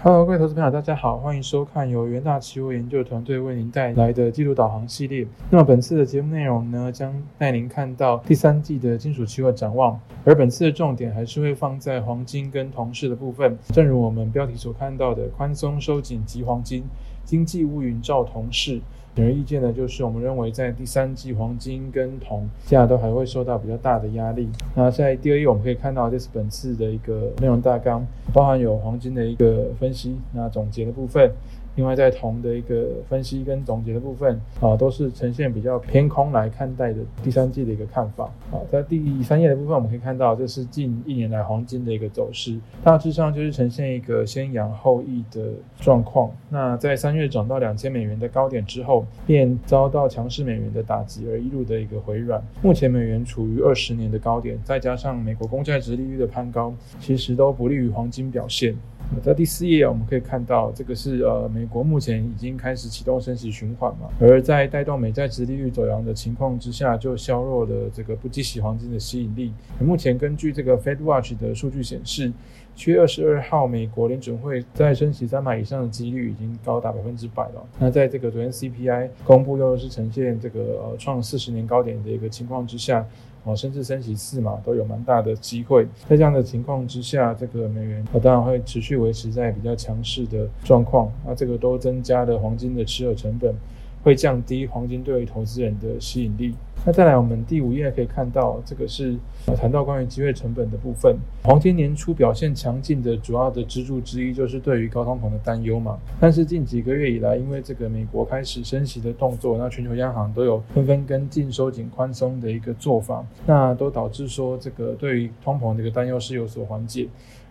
Hello，各位投资朋友，大家好，欢迎收看由元大期货研究团队为您带来的季度导航系列。那么本次的节目内容呢，将带您看到第三季的金属期货展望，而本次的重点还是会放在黄金跟铜市的部分。正如我们标题所看到的，宽松收紧及黄金，经济乌云罩铜市。显而易见的，就是我们认为在第三季黄金跟铜价都还会受到比较大的压力。那在第二页我们可以看到，这是本次的一个内容大纲，包含有黄金的一个分析，那总结的部分。另外，在铜的一个分析跟总结的部分啊，都是呈现比较偏空来看待的第三季的一个看法。好，在第三页的部分，我们可以看到，这是近一年来黄金的一个走势，大致上就是呈现一个先扬后抑的状况。那在三月涨到两千美元的高点之后，便遭到强势美元的打击，而一路的一个回软。目前美元处于二十年的高点，再加上美国公债值利率的攀高，其实都不利于黄金表现。在第四页，我们可以看到，这个是呃，美国目前已经开始启动升息循环嘛，而在带动美债殖利率走扬的情况之下，就削弱了这个不计息黄金的吸引力。目前根据这个 Fed Watch 的数据显示，七月二十二号，美国联准会在升息三码以上的几率已经高达百分之百了。那在这个昨天 CPI 公布又是呈现这个呃创四十年高点的一个情况之下。哦，甚至升息四嘛，都有蛮大的机会。在这样的情况之下，这个美元当然会持续维持在比较强势的状况。那这个都增加了黄金的持有成本。会降低黄金对于投资人的吸引力。那再来，我们第五页可以看到，这个是谈到关于机会成本的部分。黄金年初表现强劲的主要的支柱之一，就是对于高通膨的担忧嘛。但是近几个月以来，因为这个美国开始升息的动作，那全球央行都有纷纷跟进收紧宽松的一个做法，那都导致说这个对于通膨的一个担忧是有所缓解。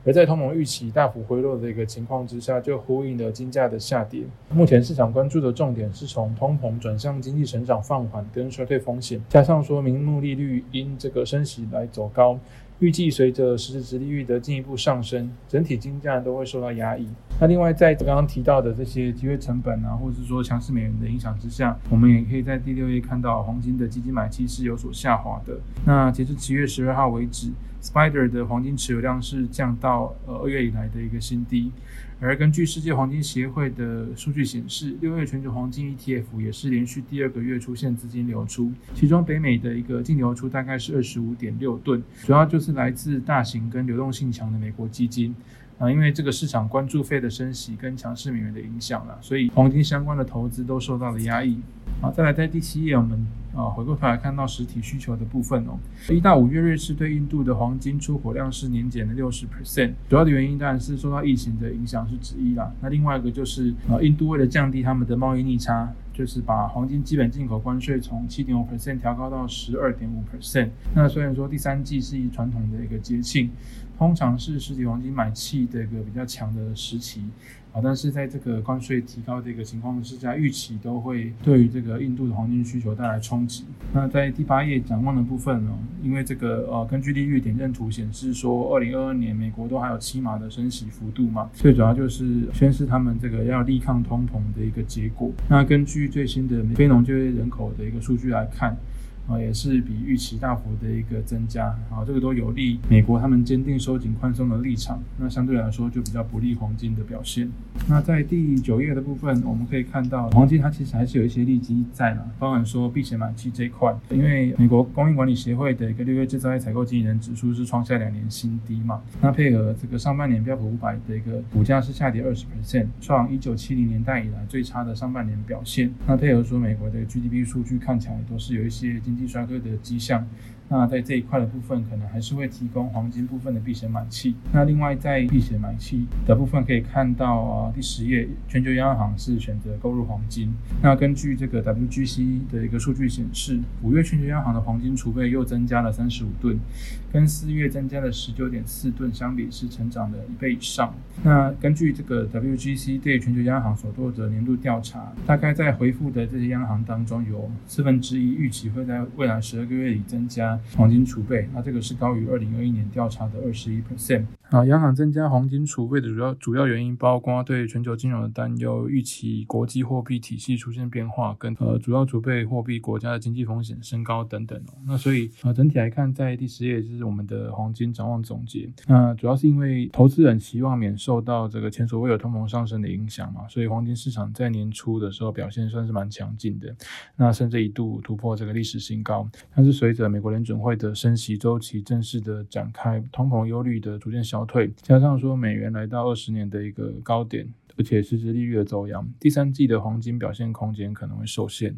而在通膨预期大幅回落的一个情况之下，就呼应了金价的下跌。目前市场关注的重点是从通膨转向经济成长放缓跟衰退风险，加上说明目利率因这个升息来走高，预计随着实质值利率的进一步上升，整体金价都会受到压抑。那另外在刚刚提到的这些机会成本啊，或者是说强势美元的影响之下，我们也可以在第六页看到黄金的基金买气是有所下滑的。那截至七月十二号为止。Spider 的黄金持有量是降到呃二月以来的一个新低，而根据世界黄金协会的数据显示，六月全球黄金 ETF 也是连续第二个月出现资金流出，其中北美的一个净流出大概是二十五点六吨，主要就是来自大型跟流动性强的美国基金。啊，因为这个市场关注费的升息跟强势美元的影响了，所以黄金相关的投资都受到了压抑。好，再来在第七页，我们啊回过头来看到实体需求的部分哦。一到五月，瑞士对印度的黄金出口量是年减了六十 percent，主要的原因当然是受到疫情的影响是之一啦。那另外一个就是啊，印度为了降低他们的贸易逆差，就是把黄金基本进口关税从七点五 percent 调高到十二点五 percent。那虽然说第三季是以传统的一个节庆。通常是实体黄金买气的一个比较强的时期啊，但是在这个关税提高的一个情况之下，预期都会对于这个印度的黄金需求带来冲击。那在第八页展望的部分呢，因为这个呃，根据利率点阵图显示说，二零二二年美国都还有起码的升息幅度嘛，最主要就是宣示他们这个要力抗通膨的一个结果。那根据最新的非农就业人口的一个数据来看。啊，也是比预期大幅的一个增加，啊，这个都有利美国他们坚定收紧宽松的立场，那相对来说就比较不利黄金的表现。那在第九页的部分，我们可以看到黄金它其实还是有一些利基在嘛，包含说避险买气这一块，因为美国供应管理协会的一个六月制造业采购经理人指数是创下两年新低嘛，那配合这个上半年标普五百的一个股价是下跌二十 percent，创一九七零年代以来最差的上半年表现，那配合说美国的 GDP 数据看起来都是有一些经经济衰退的迹象，那在这一块的部分，可能还是会提供黄金部分的避险买气。那另外在避险买气的部分，可以看到啊，第十页，全球央行是选择购入黄金。那根据这个 WGC 的一个数据显示，五月全球央行的黄金储备又增加了三十五吨，跟四月增加了十九点四吨相比，是成长了一倍以上。那根据这个 WGC 对全球央行所做的年度调查，大概在回复的这些央行当中，有四分之一预期会在未来十二个月里增加黄金储备，那这个是高于二零二一年调查的二十一 percent。啊，央行增加黄金储备的主要主要原因包括对全球金融的担忧、预期国际货币体系出现变化，跟呃主要储备货币国家的经济风险升高等等哦。那所以啊，整体来看，在第十页就是我们的黄金展望总结。那主要是因为投资人希望免受到这个前所未有通膨上升的影响嘛，所以黄金市场在年初的时候表现算是蛮强劲的，那甚至一度突破这个历史新高。但是随着美国联准会的升息周期正式的展开，通膨忧虑的逐渐消退，加上说美元来到二十年的一个高点，而且实质利率的走扬，第三季的黄金表现空间可能会受限。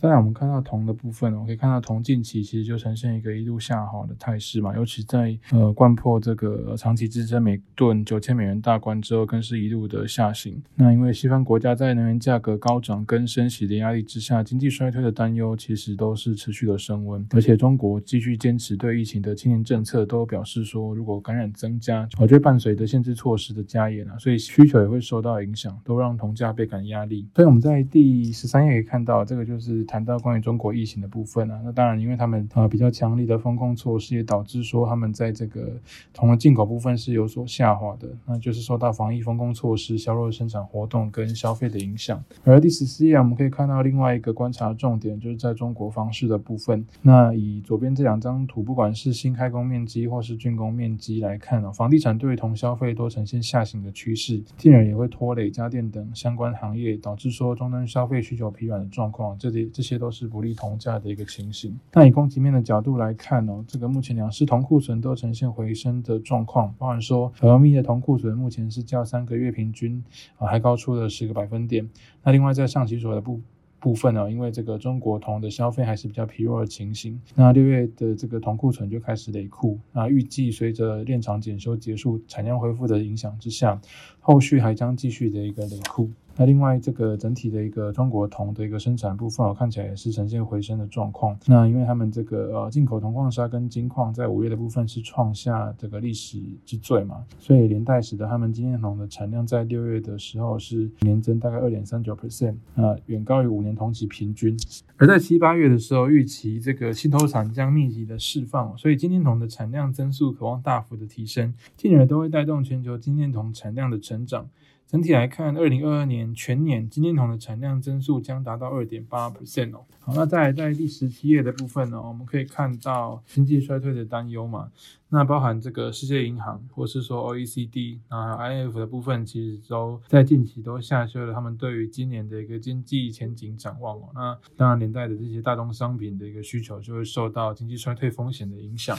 再来，我们看到铜的部分，我可以看到铜近期其实就呈现一个一路下滑的态势嘛，尤其在呃贯破这个长期支撑每吨九千美元大关之后，更是一路的下行。那因为西方国家在能源价格高涨跟升息的压力之下，经济衰退的担忧其实都是持续的升温，而且中国继续坚持对疫情的清零政策，都表示说如果感染增加，我就伴随着限制措施的加严啊，所以需求也会受到影响，都让铜价倍感压力。所以我们在第十三页可以看到，这个就是。是谈到关于中国疫情的部分啊，那当然，因为他们啊比较强力的风控措施，也导致说他们在这个铜的进口部分是有所下滑的，那就是受到防疫风控措施削弱生产活动跟消费的影响。而第十四页我们可以看到另外一个观察重点，就是在中国房市的部分。那以左边这两张图，不管是新开工面积或是竣工面积来看哦，房地产对铜消费都呈现下行的趋势，进而也会拖累家电等相关行业，导致说终端消费需求疲软的状况。这里。这些都是不利铜价的一个情形。那以供给面的角度来看哦，这个目前两市铜库存都呈现回升的状况，包含说合密的铜库存目前是较三个月平均啊还高出了十个百分点。那另外在上期所的部部分呢，因为这个中国铜的消费还是比较疲弱的情形，那六月的这个铜库存就开始累库。那预计随着炼厂检修结束、产量恢复的影响之下，后续还将继续的一个累库。那另外，这个整体的一个中国铜的一个生产部分，看起来也是呈现回升的状况。那因为他们这个呃进口铜矿砂跟金矿在五月的部分是创下这个历史之最嘛，所以连带使得他们今年铜的产量在六月的时候是年增大概二点三九 percent，啊，远高于五年同期平均。而在七八月的时候，预期这个新投产将密集的释放，所以今年铜的产量增速渴望大幅的提升，进而都会带动全球今年铜产量的成长。整体来看，二零二二年全年金炼铜的产量增速将达到二点八 percent 哦。好，那再来在第十七页的部分呢，我们可以看到经济衰退的担忧嘛。那包含这个世界银行，或是说 OECD 啊 IF 的部分，其实都在近期都下修了他们对于今年的一个经济前景展望哦。那当然连带的这些大宗商品的一个需求就会受到经济衰退风险的影响。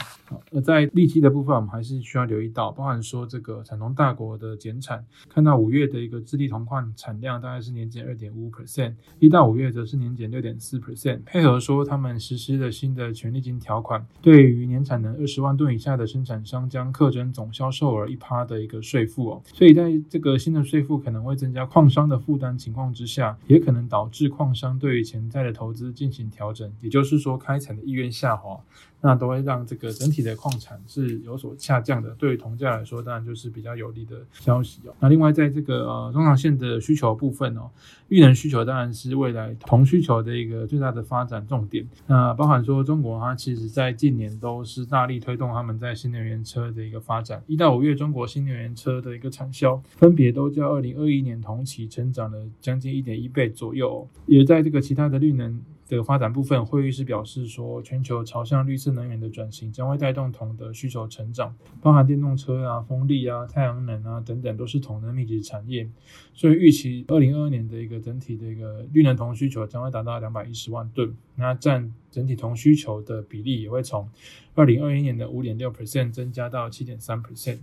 而在利息的部分，我们还是需要留意到，包含说这个产铜大国的减产，看到五月的一个智利铜矿产量大概是年减二点五 percent，一到五月则是年减六点四 percent，配合说他们实施了新的权利金条款，对于年产能二十万吨以下的生产商将课征总销售额一趴的一个税负哦，所以在这个新的税负可能会增加矿商的负担情况之下，也可能导致矿商对于潜在的投资进行调整，也就是说开采的意愿下滑。那都会让这个整体的矿产是有所下降的，对于铜价来说，当然就是比较有利的消息哦。那另外，在这个呃中长线的需求部分哦，玉能需求当然是未来铜需求的一个最大的发展重点。那包含说中国它其实在近年都是大力推动他们在新能源车的一个发展。一到五月，中国新能源车的一个产销分别都较二零二一年同期成长了将近一点一倍左右，也在这个其他的绿能。的发展部分，会议是表示说，全球朝向绿色能源的转型将会带动铜的需求成长，包含电动车啊、风力啊、太阳能啊等等，都是铜的密集产业。所以预期二零二二年的一个整体的一个绿能铜需求将会达到两百一十万吨，那占整体铜需求的比例也会从二零二一年的五点六 percent 增加到七点三 percent。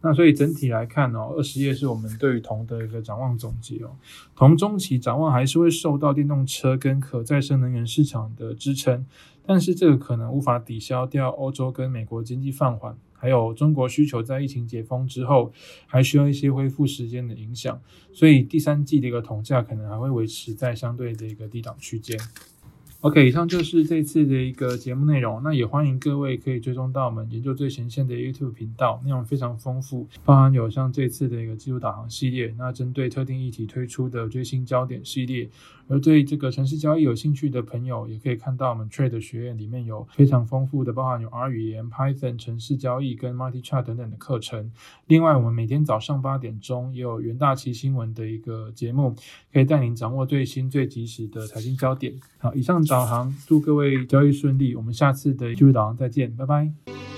那所以整体来看哦，二十页是我们对于铜的一个展望总结哦。铜中期展望还是会受到电动车跟可再生能源市场的支撑，但是这个可能无法抵消掉欧洲跟美国经济放缓，还有中国需求在疫情解封之后还需要一些恢复时间的影响，所以第三季的一个铜价可能还会维持在相对的一个低档区间。OK，以上就是这次的一个节目内容。那也欢迎各位可以追踪到我们研究最前线的 YouTube 频道，内容非常丰富，包含有像这次的一个技术导航系列，那针对特定议题推出的追星焦点系列，而对这个城市交易有兴趣的朋友，也可以看到我们 Trade 学院里面有非常丰富的，包含有 R 语言、Python、城市交易跟 Multi Chart 等等的课程。另外，我们每天早上八点钟也有元大旗新闻的一个节目，可以带您掌握最新最及时的财经焦点。好，以上导航，祝各位交易顺利。我们下次的技术导航再见，拜拜。